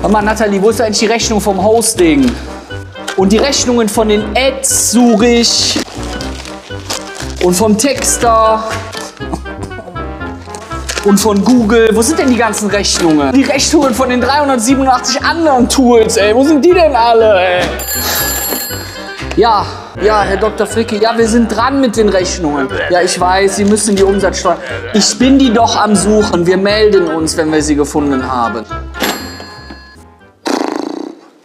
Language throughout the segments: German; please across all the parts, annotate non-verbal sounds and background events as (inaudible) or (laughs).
Hör mal, Nathalie, wo ist eigentlich die Rechnung vom Hosting? Und die Rechnungen von den Ads suche ich. Und vom Texter. Und von Google. Wo sind denn die ganzen Rechnungen? Die Rechnungen von den 387 anderen Tools, ey. Wo sind die denn alle, ey? Ja, ja, Herr Dr. Fricke, ja, wir sind dran mit den Rechnungen. Ja, ich weiß, Sie müssen die Umsatzsteuer. Ich bin die doch am Suchen. Wir melden uns, wenn wir sie gefunden haben.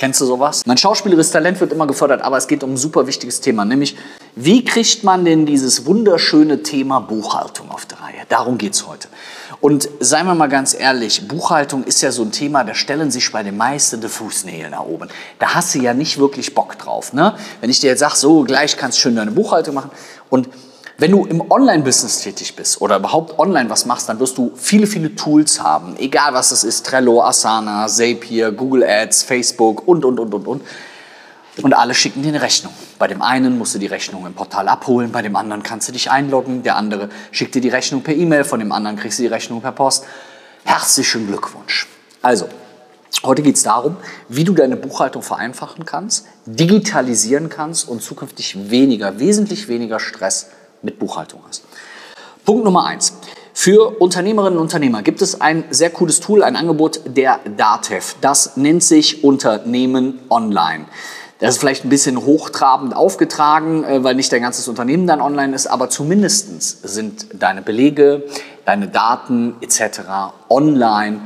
Kennst du sowas? Mein schauspielerisches Talent wird immer gefördert, aber es geht um ein super wichtiges Thema, nämlich wie kriegt man denn dieses wunderschöne Thema Buchhaltung auf die Reihe? Darum geht es heute. Und seien wir mal ganz ehrlich, Buchhaltung ist ja so ein Thema, da stellen sich bei den meisten die Fußnägel nach oben. Da hast du ja nicht wirklich Bock drauf. Ne? Wenn ich dir jetzt sage, so gleich kannst du schön deine Buchhaltung machen und wenn du im Online-Business tätig bist oder überhaupt online was machst, dann wirst du viele, viele Tools haben. Egal was das ist, Trello, Asana, Zapier, Google Ads, Facebook und, und, und, und, und. Und alle schicken dir eine Rechnung. Bei dem einen musst du die Rechnung im Portal abholen, bei dem anderen kannst du dich einloggen, der andere schickt dir die Rechnung per E-Mail, von dem anderen kriegst du die Rechnung per Post. Herzlichen Glückwunsch. Also, heute geht es darum, wie du deine Buchhaltung vereinfachen kannst, digitalisieren kannst und zukünftig weniger, wesentlich weniger Stress mit Buchhaltung hast. Punkt Nummer eins. Für Unternehmerinnen und Unternehmer gibt es ein sehr cooles Tool, ein Angebot der DATEV. Das nennt sich Unternehmen Online. Das ist vielleicht ein bisschen hochtrabend aufgetragen, äh, weil nicht dein ganzes Unternehmen dann online ist, aber zumindest sind deine Belege, deine Daten etc. online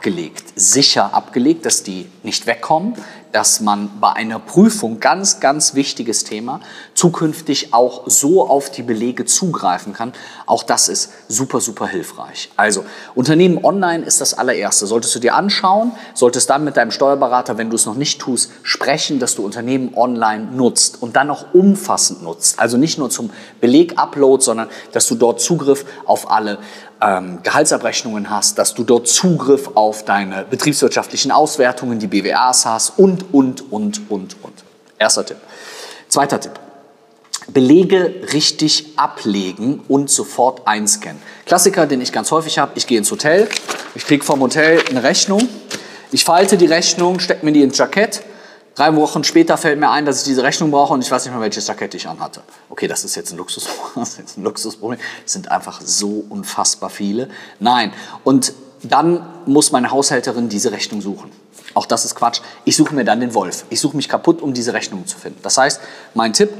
abgelegt, sicher abgelegt, dass die nicht wegkommen, dass man bei einer Prüfung, ganz, ganz wichtiges Thema, zukünftig auch so auf die Belege zugreifen kann. Auch das ist super, super hilfreich. Also, Unternehmen online ist das allererste. Solltest du dir anschauen, solltest dann mit deinem Steuerberater, wenn du es noch nicht tust, sprechen, dass du Unternehmen online nutzt und dann auch umfassend nutzt. Also nicht nur zum Beleg-Upload, sondern dass du dort Zugriff auf alle ähm, Gehaltsabrechnungen hast, dass du dort Zugriff auf deine betriebswirtschaftlichen Auswertungen, die BWAs hast und, und, und, und, und. Erster Tipp. Zweiter Tipp. Belege richtig ablegen und sofort einscannen. Klassiker, den ich ganz häufig habe, ich gehe ins Hotel, ich kriege vom Hotel eine Rechnung, ich falte die Rechnung, stecke mir die ins Jackett, Drei Wochen später fällt mir ein, dass ich diese Rechnung brauche und ich weiß nicht mehr, welches Jackett ich anhatte. Okay, das ist jetzt ein, Luxus, (laughs) das ist jetzt ein Luxusproblem. Es sind einfach so unfassbar viele. Nein. Und dann muss meine Haushälterin diese Rechnung suchen. Auch das ist Quatsch. Ich suche mir dann den Wolf. Ich suche mich kaputt, um diese Rechnung zu finden. Das heißt, mein Tipp,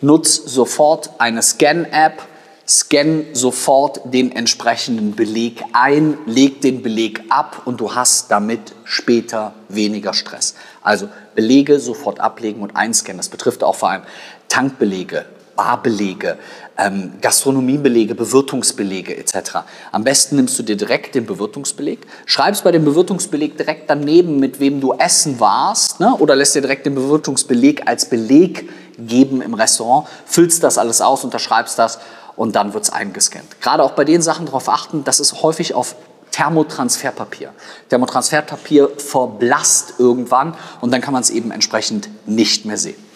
nutz sofort eine Scan-App, scan sofort den entsprechenden Beleg ein, leg den Beleg ab und du hast damit später weniger Stress. Also Belege sofort ablegen und einscannen. Das betrifft auch vor allem Tankbelege, Barbelege, ähm, Gastronomiebelege, Bewirtungsbelege etc. Am besten nimmst du dir direkt den Bewirtungsbeleg, schreibst bei dem Bewirtungsbeleg direkt daneben, mit wem du essen warst, ne? oder lässt dir direkt den Bewirtungsbeleg als Beleg geben im Restaurant, füllst das alles aus, unterschreibst das und dann wird es eingescannt. Gerade auch bei den Sachen darauf achten, das ist häufig auf Thermotransferpapier. Thermotransferpapier verblasst irgendwann und dann kann man es eben entsprechend nicht mehr sehen.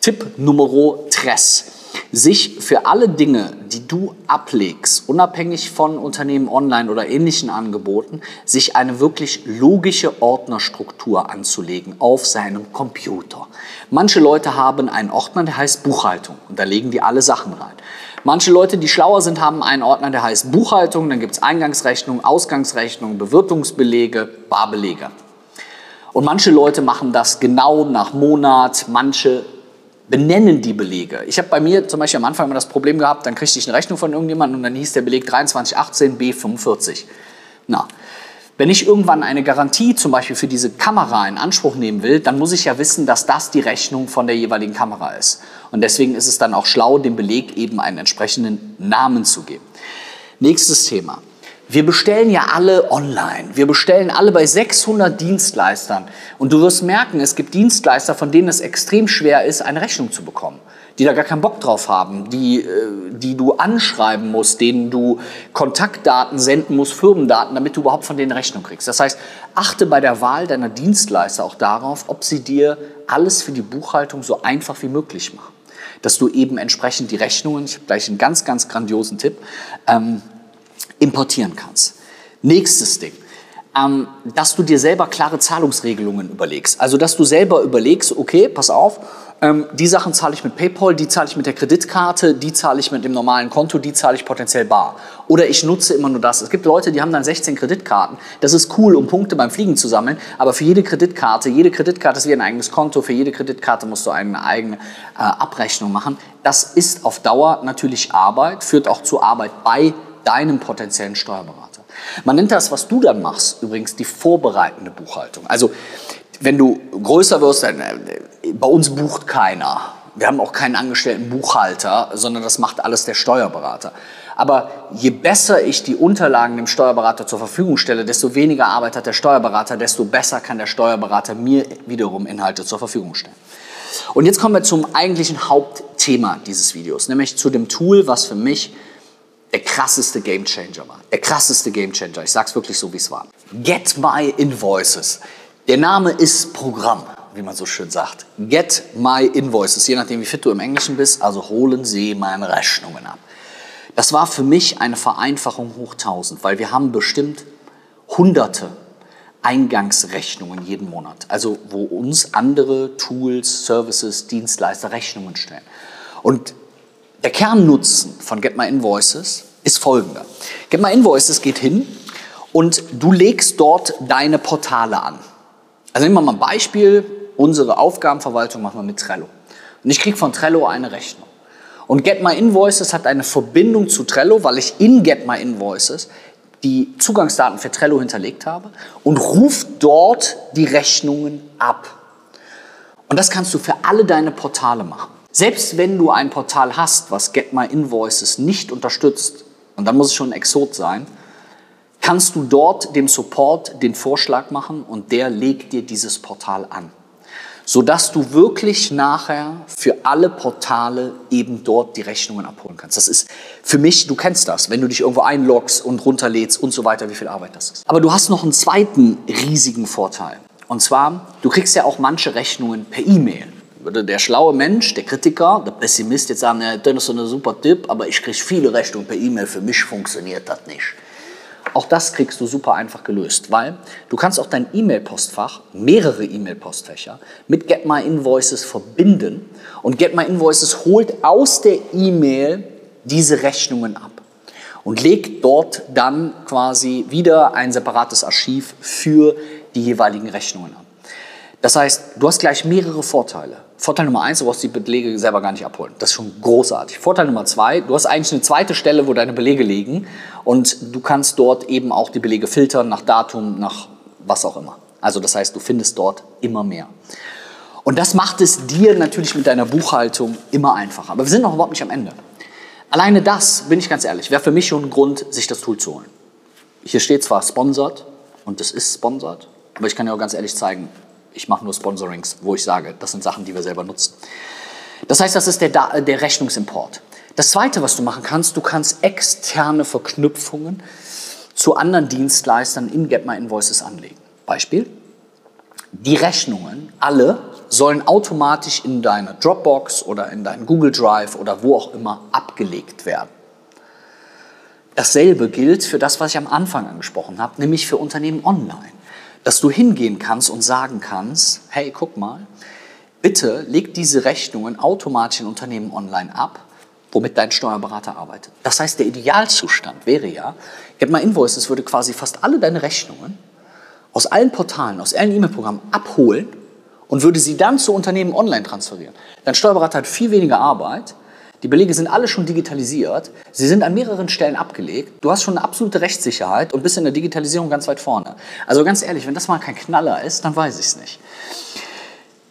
Tipp Nummer 3. Sich für alle Dinge, die du ablegst, unabhängig von Unternehmen online oder ähnlichen Angeboten, sich eine wirklich logische Ordnerstruktur anzulegen auf seinem Computer. Manche Leute haben einen Ordner, der heißt Buchhaltung und da legen die alle Sachen rein. Manche Leute, die schlauer sind, haben einen Ordner, der heißt Buchhaltung, dann gibt es Eingangsrechnung, Ausgangsrechnung, Bewirtungsbelege, Barbelege. Und manche Leute machen das genau nach Monat, manche benennen die Belege. Ich habe bei mir zum Beispiel am Anfang immer das Problem gehabt, dann kriegte ich eine Rechnung von irgendjemandem und dann hieß der Beleg 2318 B45. Na, wenn ich irgendwann eine Garantie zum Beispiel für diese Kamera in Anspruch nehmen will, dann muss ich ja wissen, dass das die Rechnung von der jeweiligen Kamera ist. Und deswegen ist es dann auch schlau, dem Beleg eben einen entsprechenden Namen zu geben. Nächstes Thema. Wir bestellen ja alle online. Wir bestellen alle bei 600 Dienstleistern. Und du wirst merken, es gibt Dienstleister, von denen es extrem schwer ist, eine Rechnung zu bekommen die da gar keinen Bock drauf haben, die, äh, die du anschreiben musst, denen du Kontaktdaten senden musst, Firmendaten, damit du überhaupt von denen Rechnung kriegst. Das heißt, achte bei der Wahl deiner Dienstleister auch darauf, ob sie dir alles für die Buchhaltung so einfach wie möglich machen. Dass du eben entsprechend die Rechnungen, ich habe gleich einen ganz, ganz grandiosen Tipp, ähm, importieren kannst. Nächstes Ding. ähm, dass du dir selber klare Zahlungsregelungen überlegst. Also, dass du selber überlegst, okay, pass auf, ähm, die Sachen zahle ich mit PayPal, die zahle ich mit der Kreditkarte, die zahle ich mit dem normalen Konto, die zahle ich potenziell bar. Oder ich nutze immer nur das. Es gibt Leute, die haben dann 16 Kreditkarten. Das ist cool, um Punkte beim Fliegen zu sammeln, aber für jede Kreditkarte, jede Kreditkarte ist wie ein eigenes Konto, für jede Kreditkarte musst du eine eigene äh, Abrechnung machen. Das ist auf Dauer natürlich Arbeit, führt auch zu Arbeit bei deinem potenziellen Steuerberater. Man nennt das, was du dann machst, übrigens die vorbereitende Buchhaltung. Also wenn du größer wirst, dann, äh, bei uns bucht keiner. Wir haben auch keinen angestellten Buchhalter, sondern das macht alles der Steuerberater. Aber je besser ich die Unterlagen dem Steuerberater zur Verfügung stelle, desto weniger Arbeit hat der Steuerberater, desto besser kann der Steuerberater mir wiederum Inhalte zur Verfügung stellen. Und jetzt kommen wir zum eigentlichen Hauptthema dieses Videos, nämlich zu dem Tool, was für mich der krasseste Gamechanger war. Der krasseste Gamechanger. Ich sag's wirklich so, wie es war. Get My Invoices. Der Name ist Programm, wie man so schön sagt. Get My Invoices. Je nachdem, wie fit du im Englischen bist, also holen Sie meine Rechnungen ab. Das war für mich eine Vereinfachung hoch 1000, weil wir haben bestimmt hunderte Eingangsrechnungen jeden Monat. Also wo uns andere Tools, Services, Dienstleister Rechnungen stellen. Und der Kernnutzen von Get My Invoices ist folgender. Get My Invoices geht hin und du legst dort deine Portale an. Also nehmen wir mal ein Beispiel. Unsere Aufgabenverwaltung machen wir mit Trello. Und ich kriege von Trello eine Rechnung. Und Get My Invoices hat eine Verbindung zu Trello, weil ich in Get My Invoices die Zugangsdaten für Trello hinterlegt habe und ruft dort die Rechnungen ab. Und das kannst du für alle deine Portale machen. Selbst wenn du ein Portal hast, was Get My Invoices nicht unterstützt, und dann muss es schon ein Exot sein, kannst du dort dem Support den Vorschlag machen und der legt dir dieses Portal an. Sodass du wirklich nachher für alle Portale eben dort die Rechnungen abholen kannst. Das ist für mich, du kennst das, wenn du dich irgendwo einloggst und runterlädst und so weiter, wie viel Arbeit das ist. Aber du hast noch einen zweiten riesigen Vorteil. Und zwar, du kriegst ja auch manche Rechnungen per E-Mail würde der schlaue Mensch, der Kritiker, der Pessimist jetzt sagen, ja, das ist ein super Tipp, aber ich kriege viele Rechnungen per E-Mail, für mich funktioniert das nicht. Auch das kriegst du super einfach gelöst, weil du kannst auch dein E-Mail-Postfach, mehrere E-Mail-Postfächer, mit Get My Invoices verbinden und Get My Invoices holt aus der E-Mail diese Rechnungen ab und legt dort dann quasi wieder ein separates Archiv für die jeweiligen Rechnungen ab. Das heißt, du hast gleich mehrere Vorteile. Vorteil Nummer eins, du brauchst die Belege selber gar nicht abholen. Das ist schon großartig. Vorteil Nummer zwei, du hast eigentlich eine zweite Stelle, wo deine Belege liegen und du kannst dort eben auch die Belege filtern nach Datum, nach was auch immer. Also das heißt, du findest dort immer mehr. Und das macht es dir natürlich mit deiner Buchhaltung immer einfacher. Aber wir sind noch überhaupt nicht am Ende. Alleine das, bin ich ganz ehrlich, wäre für mich schon ein Grund, sich das Tool zu holen. Hier steht zwar sponsored und das ist sponsored, aber ich kann dir auch ganz ehrlich zeigen, ich mache nur Sponsorings, wo ich sage, das sind Sachen, die wir selber nutzen. Das heißt, das ist der, der Rechnungsimport. Das Zweite, was du machen kannst, du kannst externe Verknüpfungen zu anderen Dienstleistern in Get My Invoices anlegen. Beispiel, die Rechnungen, alle, sollen automatisch in deine Dropbox oder in deinen Google Drive oder wo auch immer abgelegt werden. Dasselbe gilt für das, was ich am Anfang angesprochen habe, nämlich für Unternehmen online dass du hingehen kannst und sagen kannst, hey, guck mal, bitte leg diese Rechnungen automatisch in Unternehmen online ab, womit dein Steuerberater arbeitet. Das heißt, der Idealzustand wäre ja, Get My Invoices würde quasi fast alle deine Rechnungen aus allen Portalen, aus allen E-Mail-Programmen abholen und würde sie dann zu Unternehmen online transferieren. Dein Steuerberater hat viel weniger Arbeit, die Belege sind alle schon digitalisiert. Sie sind an mehreren Stellen abgelegt. Du hast schon eine absolute Rechtssicherheit und bist in der Digitalisierung ganz weit vorne. Also ganz ehrlich, wenn das mal kein Knaller ist, dann weiß ich es nicht.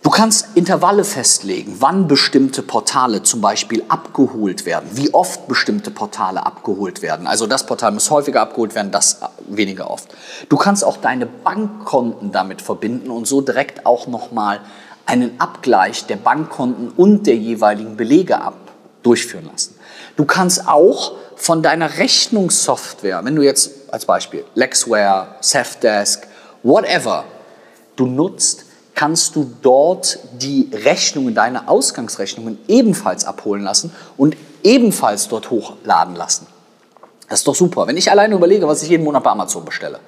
Du kannst Intervalle festlegen, wann bestimmte Portale zum Beispiel abgeholt werden, wie oft bestimmte Portale abgeholt werden. Also das Portal muss häufiger abgeholt werden, das weniger oft. Du kannst auch deine Bankkonten damit verbinden und so direkt auch nochmal einen Abgleich der Bankkonten und der jeweiligen Belege ab durchführen lassen. Du kannst auch von deiner Rechnungssoftware, wenn du jetzt als Beispiel Lexware, Safdesk, whatever du nutzt, kannst du dort die Rechnungen, deine Ausgangsrechnungen ebenfalls abholen lassen und ebenfalls dort hochladen lassen. Das ist doch super. Wenn ich alleine überlege, was ich jeden Monat bei Amazon bestelle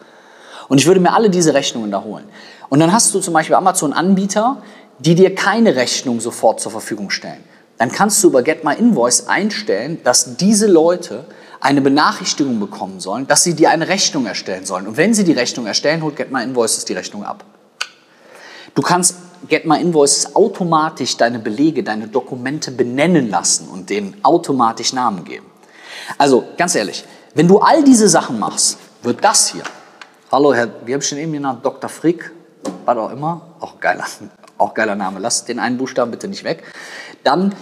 Und ich würde mir alle diese Rechnungen da holen. Und dann hast du zum Beispiel Amazon-Anbieter, die dir keine Rechnung sofort zur Verfügung stellen. Dann kannst du über Get My Invoice einstellen, dass diese Leute eine Benachrichtigung bekommen sollen, dass sie dir eine Rechnung erstellen sollen. Und wenn sie die Rechnung erstellen, holt Get My Invoices die Rechnung ab. Du kannst Get My Invoices automatisch deine Belege, deine Dokumente benennen lassen und denen automatisch Namen geben. Also ganz ehrlich, wenn du all diese Sachen machst, wird das hier, hallo Herr, wie habe ich den eben genannt, Dr. Frick, was auch immer, auch geiler, (laughs) auch geiler Name, lass den einen Buchstaben bitte nicht weg, dann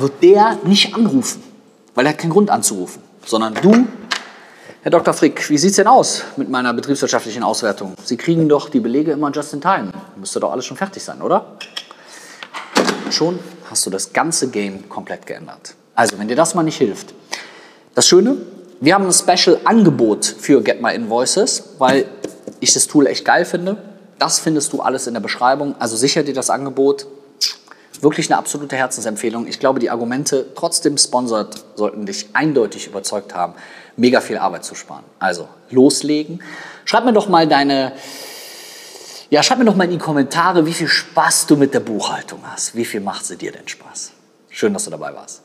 wird der nicht anrufen, weil er hat keinen Grund anzurufen, sondern du, Herr Dr. Frick, wie sieht es denn aus mit meiner betriebswirtschaftlichen Auswertung? Sie kriegen doch die Belege immer just in time. Müsste doch alles schon fertig sein, oder? Schon hast du das ganze Game komplett geändert. Also, wenn dir das mal nicht hilft. Das Schöne, wir haben ein Special-Angebot für Get My Invoices, weil ich das Tool echt geil finde. Das findest du alles in der Beschreibung. Also sicher dir das Angebot. Wirklich eine absolute Herzensempfehlung. Ich glaube, die Argumente, trotzdem sponsert, sollten dich eindeutig überzeugt haben, mega viel Arbeit zu sparen. Also loslegen. Schreib mir doch mal deine, ja, schreib mir doch mal in die Kommentare, wie viel Spaß du mit der Buchhaltung hast. Wie viel macht sie dir denn Spaß? Schön, dass du dabei warst.